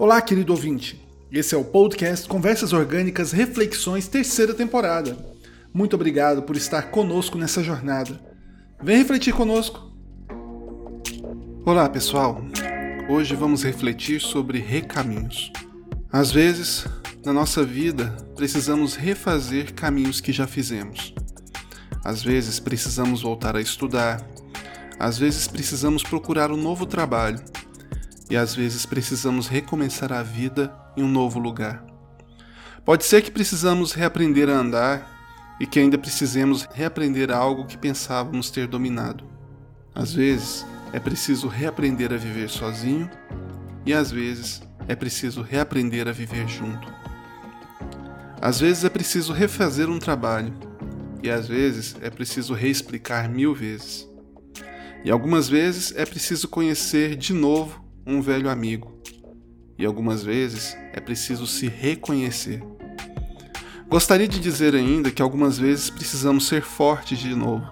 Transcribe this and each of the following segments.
Olá, querido ouvinte. Esse é o podcast Conversas Orgânicas Reflexões, terceira temporada. Muito obrigado por estar conosco nessa jornada. Vem refletir conosco. Olá, pessoal. Hoje vamos refletir sobre recaminhos. Às vezes, na nossa vida, precisamos refazer caminhos que já fizemos. Às vezes, precisamos voltar a estudar. Às vezes, precisamos procurar um novo trabalho. E às vezes, precisamos recomeçar a vida em um novo lugar. Pode ser que precisamos reaprender a andar e que ainda precisemos reaprender algo que pensávamos ter dominado. Às vezes, é preciso reaprender a viver sozinho e às vezes é preciso reaprender a viver junto. Às vezes é preciso refazer um trabalho e às vezes é preciso reexplicar mil vezes. E algumas vezes é preciso conhecer de novo um velho amigo. E algumas vezes é preciso se reconhecer. Gostaria de dizer ainda que algumas vezes precisamos ser fortes de novo.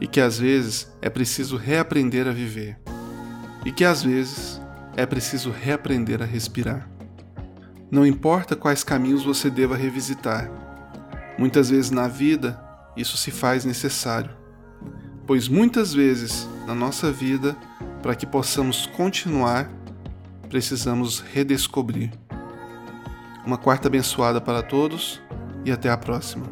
E que às vezes é preciso reaprender a viver. E que às vezes é preciso reaprender a respirar. Não importa quais caminhos você deva revisitar, muitas vezes na vida isso se faz necessário, pois muitas vezes na nossa vida, para que possamos continuar, precisamos redescobrir. Uma quarta abençoada para todos e até a próxima.